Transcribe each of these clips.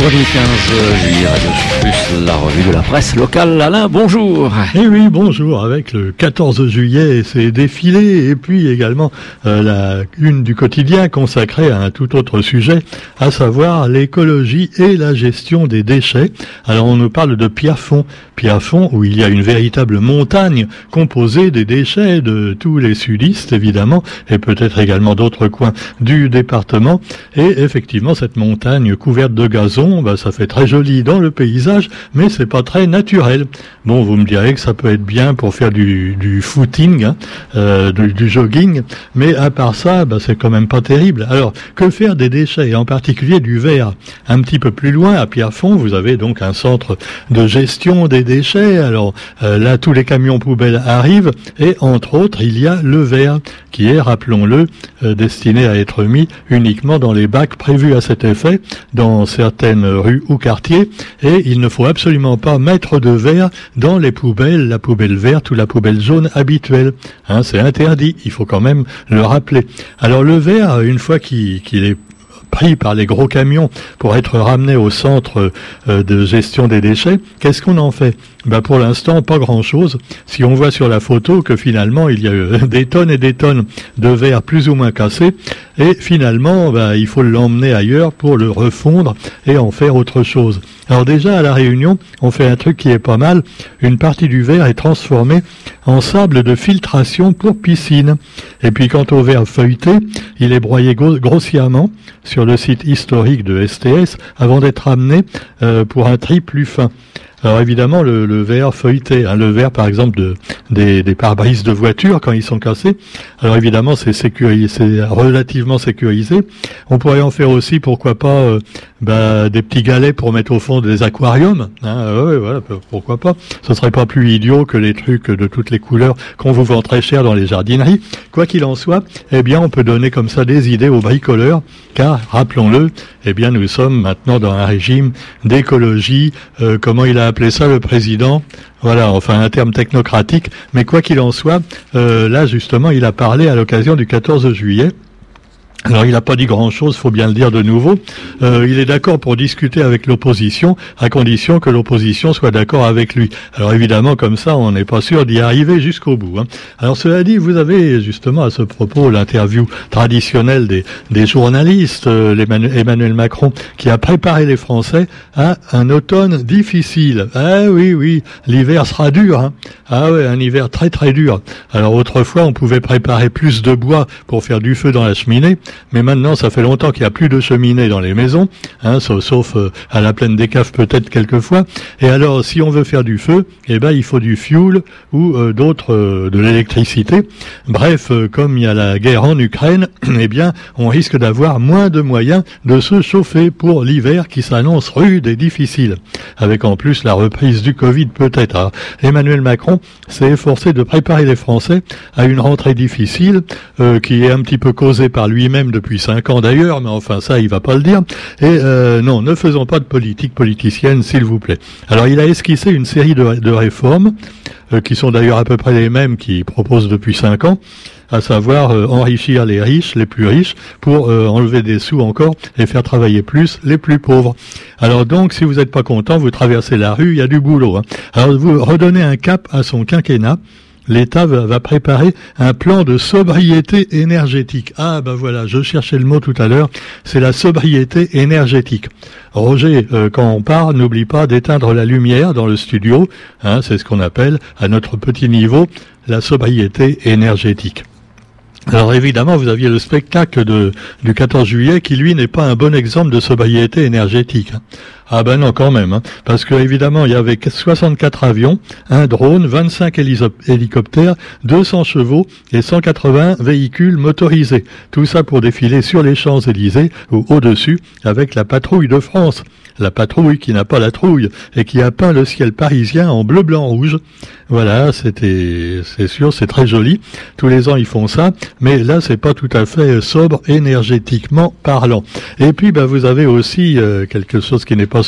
vendredi 15 juillet, Radio la revue de la presse locale. Alain, bonjour. Eh oui, bonjour. Avec le 14 juillet, c'est défilé et puis également euh, la une du quotidien consacrée à un tout autre sujet, à savoir l'écologie et la gestion des déchets. Alors on nous parle de Pierrefonds. Pierrefonds où il y a une véritable montagne composée des déchets de tous les sudistes évidemment et peut-être également d'autres coins du département. Et effectivement, cette montagne couverte de gazon, bah, ça fait très joli dans le paysage, mais c'est pas très naturel. Bon, vous me direz que ça peut être bien pour faire du, footing, hein, euh, du, jogging, mais à part ça, bah, c'est quand même pas terrible. Alors, que faire des déchets, en particulier du verre? Un petit peu plus loin, à Pierrefonds, vous avez donc un centre de gestion des déchets. Alors euh, là, tous les camions poubelles arrivent, et entre autres, il y a le verre, qui est, rappelons-le, euh, destiné à être mis uniquement dans les bacs prévus à cet effet, dans certaines rues ou quartiers, et il ne faut absolument pas mettre de verre dans les poubelles, la poubelle verte ou la poubelle jaune habituelle. Hein, c'est interdit, il faut quand même le rappeler. Alors le verre, une fois qu'il est pris par les gros camions pour être ramené au centre euh, de gestion des déchets, qu'est-ce qu'on en fait? Ben Pour l'instant, pas grand-chose. Si on voit sur la photo que finalement, il y a euh, des tonnes et des tonnes de verre plus ou moins cassés, et finalement, ben, il faut l'emmener ailleurs pour le refondre et en faire autre chose. Alors déjà, à La Réunion, on fait un truc qui est pas mal. Une partie du verre est transformée en sable de filtration pour piscine. Et puis quant au verre feuilleté, il est broyé grossièrement sur le site historique de STS avant d'être amené euh, pour un tri plus fin. Alors évidemment, le, le verre feuilleté, hein, le verre par exemple de, des, des pare-brises de voiture quand ils sont cassés. Alors évidemment, c'est sécurisé, c'est relativement sécurisé. On pourrait en faire aussi, pourquoi pas, euh, bah, des petits galets pour mettre au fond des aquariums. Hein, ouais, voilà, pourquoi pas. Ce serait pas plus idiot que les trucs de toutes les couleurs qu'on vous vend très cher dans les jardineries. Quoi qu'il en soit, eh bien, on peut donner comme ça des idées aux bricoleurs, car rappelons-le, eh bien, nous sommes maintenant dans un régime d'écologie. Euh, comment il a appelé ça le président Voilà, enfin un terme technocratique. Mais quoi qu'il en soit, euh, là justement, il a parlé à l'occasion du 14 juillet. Alors il n'a pas dit grand-chose, faut bien le dire de nouveau. Euh, il est d'accord pour discuter avec l'opposition, à condition que l'opposition soit d'accord avec lui. Alors évidemment, comme ça, on n'est pas sûr d'y arriver jusqu'au bout. Hein. Alors cela dit, vous avez justement à ce propos l'interview traditionnelle des, journalistes, euh, Emmanuel Macron, qui a préparé les Français à un automne difficile. Ah oui, oui, l'hiver sera dur. Hein. Ah ouais, un hiver très très dur. Alors autrefois, on pouvait préparer plus de bois pour faire du feu dans la cheminée mais maintenant ça fait longtemps qu'il n'y a plus de cheminée dans les maisons, hein, sauf, euh, à la plaine des caves peut-être quelquefois. Et alors si on veut faire du feu, eh ben il faut du fuel ou euh, d'autres euh, de l'électricité. Bref, comme il y a la guerre en Ukraine, eh bien on risque d'avoir moins de moyens de se chauffer pour l'hiver qui s'annonce rude et difficile, avec en plus la reprise du Covid peut-être. Ah, Emmanuel Macron s'est efforcé de préparer les Français à une rentrée difficile qui est un petit peu causée par lui-même depuis cinq ans d'ailleurs, mais enfin ça, il va pas le dire. Et euh, non, ne faisons pas de politique politicienne, s'il vous plaît. Alors, il a esquissé une série de, réformes, euh, qui sont d'ailleurs à peu près les mêmes qu'il propose depuis cinq ans à savoir euh, enrichir les riches, les plus riches, pour enlever des sous encore et faire travailler plus les plus pauvres. Alors donc, si vous n'êtes pas content, vous traversez la rue, il y a du boulot. Hein. Alors vous redonnez un cap à son quinquennat l'État va, préparer un plan de sobriété énergétique. Ah ben voilà, je cherchais le mot tout à l'heure, c'est la sobriété énergétique. Roger, euh, quand on part, n'oublie pas d'éteindre la lumière dans le studio, hein, c'est ce qu'on appelle à notre petit niveau la sobriété énergétique. Alors évidemment, vous aviez le spectacle du 14 juillet qui, lui, n'est pas un bon exemple de sobriété énergétique. Ah ben non, quand même, hein. parce que évidemment, il y avait 64 avions, un drone, 25 hélicoptères, 200 chevaux et 180 véhicules motorisés. Tout ça pour défiler sur les Champs-Élysées ou au-dessus avec la patrouille de France. La patrouille qui n'a pas la trouille et qui a peint le ciel parisien en bleu, blanc, rouge. Voilà, c'était, c'est sûr, c'est très joli. Tous les ans, ils font ça, mais là, c'est pas tout à fait sobre énergétiquement parlant. Et puis, ben, vous avez aussi euh, quelque chose qui n'est pas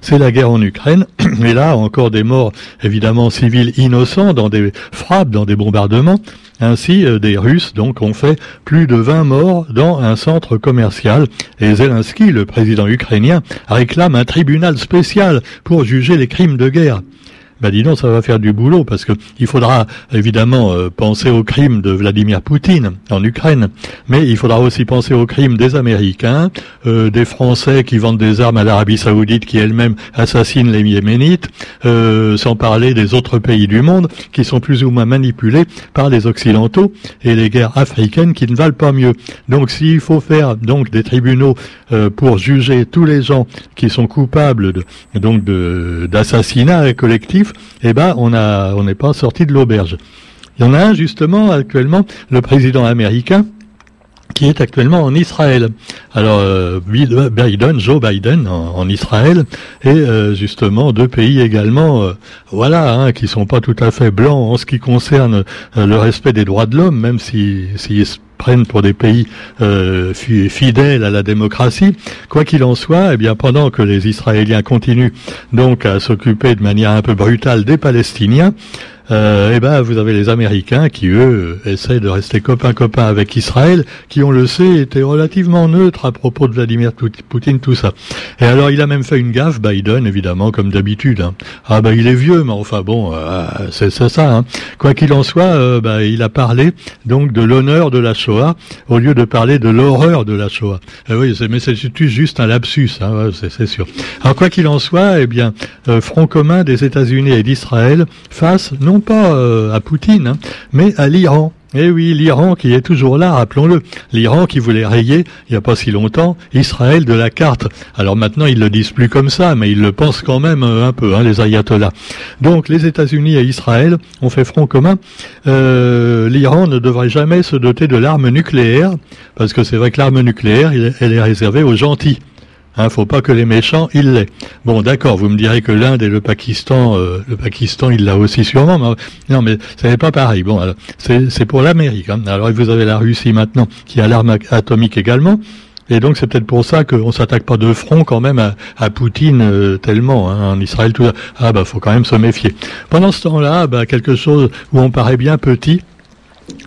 c'est la guerre en Ukraine. Et là, encore des morts évidemment civils innocents dans des frappes, dans des bombardements. Ainsi, euh, des Russes donc ont fait plus de 20 morts dans un centre commercial. Et Zelensky, le président ukrainien, réclame un tribunal spécial pour juger les crimes de guerre ben dis donc, ça va faire du boulot parce que il faudra évidemment euh, penser aux crimes de Vladimir Poutine en Ukraine, mais il faudra aussi penser aux crimes des Américains, euh, des Français qui vendent des armes à l'Arabie Saoudite qui elle-même assassine les Yéménites, euh, sans parler des autres pays du monde qui sont plus ou moins manipulés par les Occidentaux et les guerres africaines qui ne valent pas mieux. Donc s'il faut faire donc des tribunaux pour juger tous les gens qui sont coupables de, donc d'assassinat collectif, eh ben, on n'est pas sorti de l'auberge. Il y en a un, justement, actuellement, le président américain, qui est actuellement en Israël. Alors euh, Biden, Joe Biden en, Israël et euh, justement deux pays également, euh, voilà, hein, qui sont pas tout à fait blancs en ce qui concerne le respect des droits de l'homme, même si s'ils se prennent pour des pays fidèles à la démocratie. Quoi qu'il en soit, eh bien pendant que les Israéliens continuent donc à s'occuper de manière un peu brutale des Palestiniens, euh, eh ben vous avez les Américains qui eux essaient de rester copains copains avec Israël, qui on le sait était relativement neutre à propos de Vladimir Poutine, tout ça. Et alors il a même fait une gaffe, Biden évidemment comme d'habitude. Hein. Ah ben il est vieux, mais enfin bon, euh, c'est ça. Hein. Quoi qu'il en soit, euh, ben, il a parlé donc de l'honneur de la Shoah au lieu de parler de l'horreur de la Shoah. Eh oui, mais c'est juste un lapsus, hein, c'est sûr. Alors quoi qu'il en soit, eh bien front commun des États-Unis et d'Israël face non non pas euh, à Poutine, hein, mais à l'Iran. Eh oui, l'Iran qui est toujours là, rappelons-le. L'Iran qui voulait rayer, il n'y a pas si longtemps, Israël de la carte. Alors maintenant, ils le disent plus comme ça, mais ils le pensent quand même euh, un peu, hein, les ayatollahs. Donc, les États-Unis et Israël ont fait front commun. Euh, L'Iran ne devrait jamais se doter de l'arme nucléaire, parce que c'est vrai que l'arme nucléaire, elle est réservée aux gentils. Hein, faut pas que les méchants, ils l'aient. Bon, d'accord, vous me direz que l'Inde et le Pakistan, euh, le Pakistan, il l'a aussi sûrement. Non, mais ce n'est pas pareil. Bon, c'est pour l'Amérique. Hein. Alors, vous avez la Russie maintenant, qui a l'arme atomique également. Et donc c'est peut-être pour ça qu'on s'attaque pas de front quand même à, Poutine euh, tellement hein, en Israël. Tout Ah bah faut quand même se méfier. Pendant ce temps-là, bah, quelque chose où on paraît bien petit,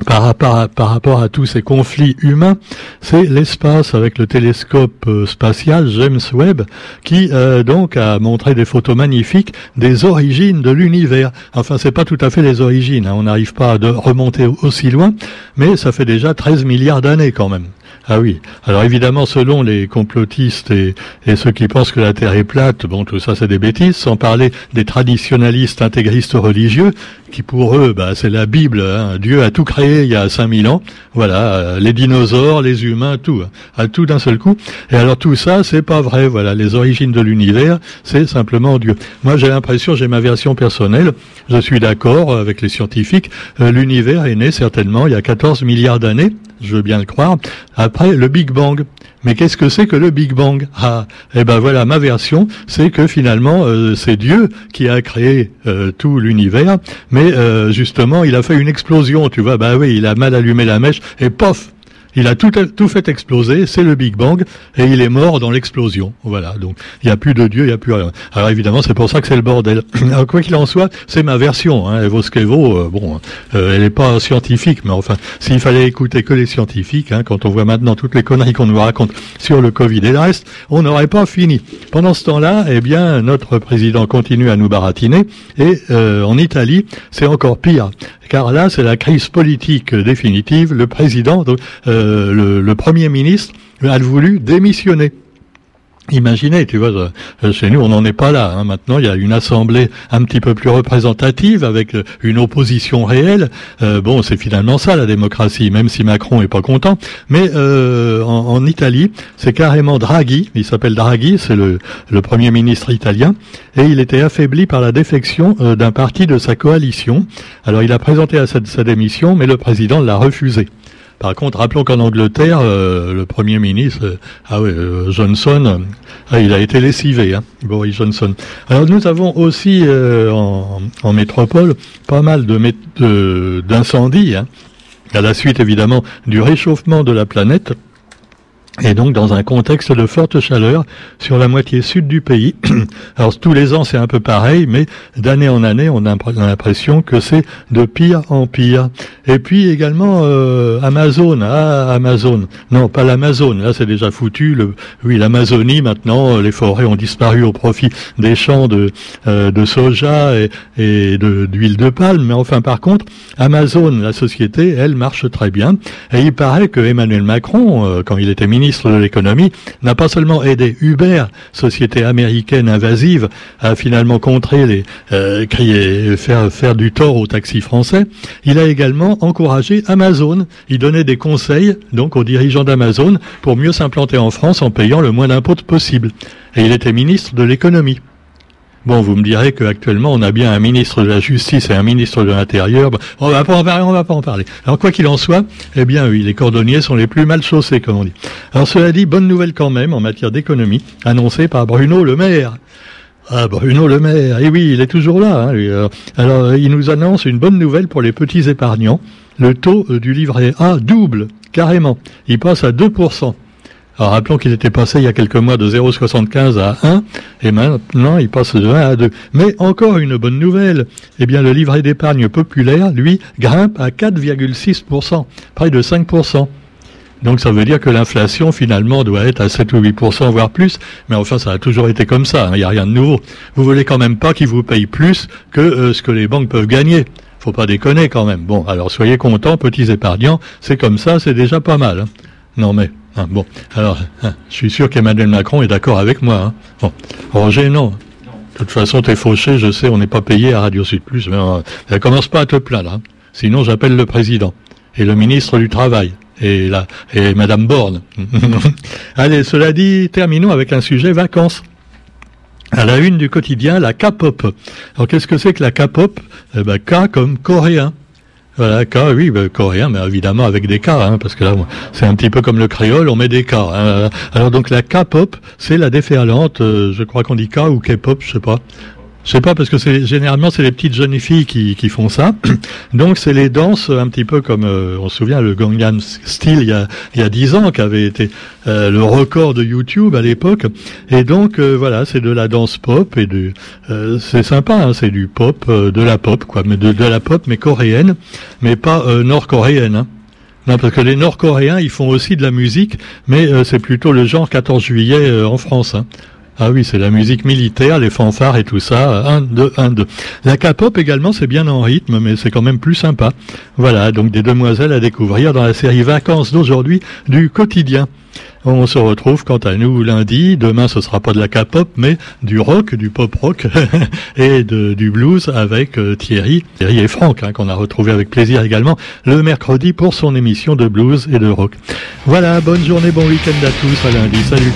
par rapport, à, tous ces conflits humains, c'est l'espace avec le télescope euh, spatial James Webb qui euh, donc a montré des photos magnifiques des origines de l'univers. Enfin, c'est pas tout à fait les origines, hein. on n'arrive pas à remonter aussi loin, mais ça fait déjà 13 milliards d'années quand même. Ah oui. Alors évidemment, selon les complotistes et, ceux qui pensent que la Terre est plate, bon, tout ça c'est des bêtises, sans parler des traditionalistes intégristes religieux, qui pour eux, bah, c'est la Bible. Hein. Dieu a tout créé il y a 5000 ans. Voilà, euh, les dinosaures, les humains, tout, hein. à tout d'un seul coup. Et alors tout ça, c'est pas vrai. Voilà, les origines de l'univers, c'est simplement Dieu. Moi, j'ai l'impression, j'ai ma version personnelle. Je suis d'accord avec les scientifiques. Euh, l'univers est né certainement il y a 14 milliards d'années je veux bien le croire, après le Big Bang. Mais qu'est-ce que c'est que le Big Bang? Ah, eh ben voilà, ma version, c'est que finalement, euh, c'est Dieu qui a créé euh, tout l'univers, mais euh, justement, il a fait une explosion, tu vois, bah oui, il a mal allumé la mèche, et pof il a tout, tout fait exploser, c'est le Big Bang, et il est mort dans l'explosion. Voilà, donc il n'y a plus de Dieu, il n'y a plus rien. Alors évidemment, c'est pour ça que c'est le bordel. Quoi qu'il en soit, c'est ma version. Hein, elle. Euh, bon, euh, elle n'est pas scientifique, mais enfin, s'il fallait écouter que les scientifiques, hein, quand on voit maintenant toutes les conneries qu'on nous raconte sur le Covid et le reste, on n'aurait pas fini. Pendant ce temps-là, eh bien, notre président continue à nous baratiner, et euh, en Italie, c'est encore pire car là, c'est la crise politique définitive. Le président, euh, le, Premier ministre, a voulu démissionner. Imaginez, tu vois, euh, chez nous, on n'en est pas là. Hein. Maintenant, il y a une assemblée un petit peu plus représentative avec euh, une opposition réelle. bon, c'est finalement ça la démocratie, même si Macron est pas content. Mais en, Italie, c'est carrément Draghi. Il s'appelle Draghi, c'est le, premier ministre italien, et il était affaibli par la défection d'un parti de sa coalition. Alors, il a présenté sa démission, mais le président l'a refusé. Par contre, rappelons qu'en Angleterre, euh, le Premier ministre, euh, ah euh, Johnson, ah, il a été lessivé, hein, Boris Johnson. Alors nous avons aussi en, métropole pas mal de d'incendies, hein, à la suite évidemment du réchauffement de la planète. Et donc dans un contexte de forte chaleur sur la moitié sud du pays. Alors tous les ans c'est un peu pareil, mais d'année en année on a l'impression que c'est de pire en pire. Et puis également euh, Amazon, ah Amazon, non pas l'Amazon, là c'est déjà foutu. Oui l'Amazonie maintenant, les forêts ont disparu au profit des champs de, euh, soja et, et d'huile de, palme. Mais enfin par contre Amazon, la société, elle marche très bien. Et il paraît que Emmanuel Macron, euh, quand il était ministre ministre de l'économie, n'a pas seulement aidé Uber, société américaine invasive, à finalement contrer les euh, faire faire du tort aux taxis français, il a également encouragé Amazon. Il donnait des conseils donc aux dirigeants d'Amazon pour mieux s'implanter en France en payant le moins d'impôts possible. Et il était ministre de l'économie. Bon, vous me direz qu'actuellement, on a bien un ministre de la Justice et un ministre de l'Intérieur. on va en va pas en parler. Alors, quoi qu'il en soit, eh bien, oui, les cordonniers sont les plus mal chaussés, comme on dit. Alors, cela dit, bonne nouvelle quand même en matière d'économie, annoncée par Bruno Le Maire. Ah, Bruno Le Maire, eh oui, il est toujours là. Hein, alors, il nous annonce une bonne nouvelle pour les petits épargnants. Le taux euh, du livret A double, carrément. Il passe à 2%. Alors rappelons qu'il était passé il y a quelques mois de 0,75 à 1, et maintenant il passe de 1 à 2. Mais encore une bonne nouvelle, eh bien le livret d'épargne populaire, lui, grimpe à 4,6%, près de 5%. Donc ça veut dire que l'inflation finalement doit être à 7 ou 8%, voire plus, mais enfin ça a toujours été comme ça, hein. il n'y a rien de nouveau. Vous voulez quand même pas qu'ils vous payent plus que euh, ce que les banques peuvent gagner. Faut pas déconner quand même. Bon, alors soyez contents, petits épargnants, c'est comme ça, c'est déjà pas mal. Hein. Non mais... Ah, bon, alors, hein, je suis sûr qu'Emmanuel Macron est d'accord avec moi. Hein. Bon, Roger, non. De toute façon, t'es fauché, je sais, on n'est pas payé à Radio Sud Plus, mais euh, commence pas à te plaindre. Hein. Sinon, j'appelle le président et le ministre du Travail et la et Madame Borne. Allez, cela dit, terminons avec un sujet vacances. À la une du quotidien, la K-pop. Alors, qu'est-ce que c'est que la K-pop? Eh ben, K comme coréen. Voilà, K, oui, ben, coréen, mais évidemment avec des K, hein, parce que là, c'est un petit peu comme le créole, on met des K. Hein. Alors donc la K-pop, c'est la déferlante, euh, je crois qu'on dit K ou K-pop, je sais pas. Je sais pas parce que c'est généralement c'est les petites jeunes filles qui, qui font ça. Donc c'est les danses un petit peu comme euh, on se souvient le Gangnam Style il y a il y a dix ans qui avait été euh, le record de YouTube à l'époque. Et donc euh, voilà c'est de la danse pop et de c'est sympa hein, c'est du pop de la pop quoi mais de, de la pop mais coréenne mais pas nord-coréenne. Hein. Non, parce que les Nord-Coréens, ils font aussi de la musique, mais c'est plutôt le genre 14 juillet en France. Hein. Ah oui, c'est la musique militaire, les fanfares et tout ça. Un, deux, un, deux. La K-pop également, c'est bien en rythme, mais c'est quand même plus sympa. Voilà, donc des demoiselles à découvrir dans la série Vacances d'aujourd'hui du quotidien. On se retrouve quant à nous lundi. Demain, ce sera pas de la K-pop, mais du rock, du pop rock et du blues avec euh, Thierry, Thierry et Franck, hein, qu'on a retrouvé avec plaisir également le mercredi pour son émission de blues et de rock. Voilà, bonne journée, bon week-end à tous. À lundi. Salut.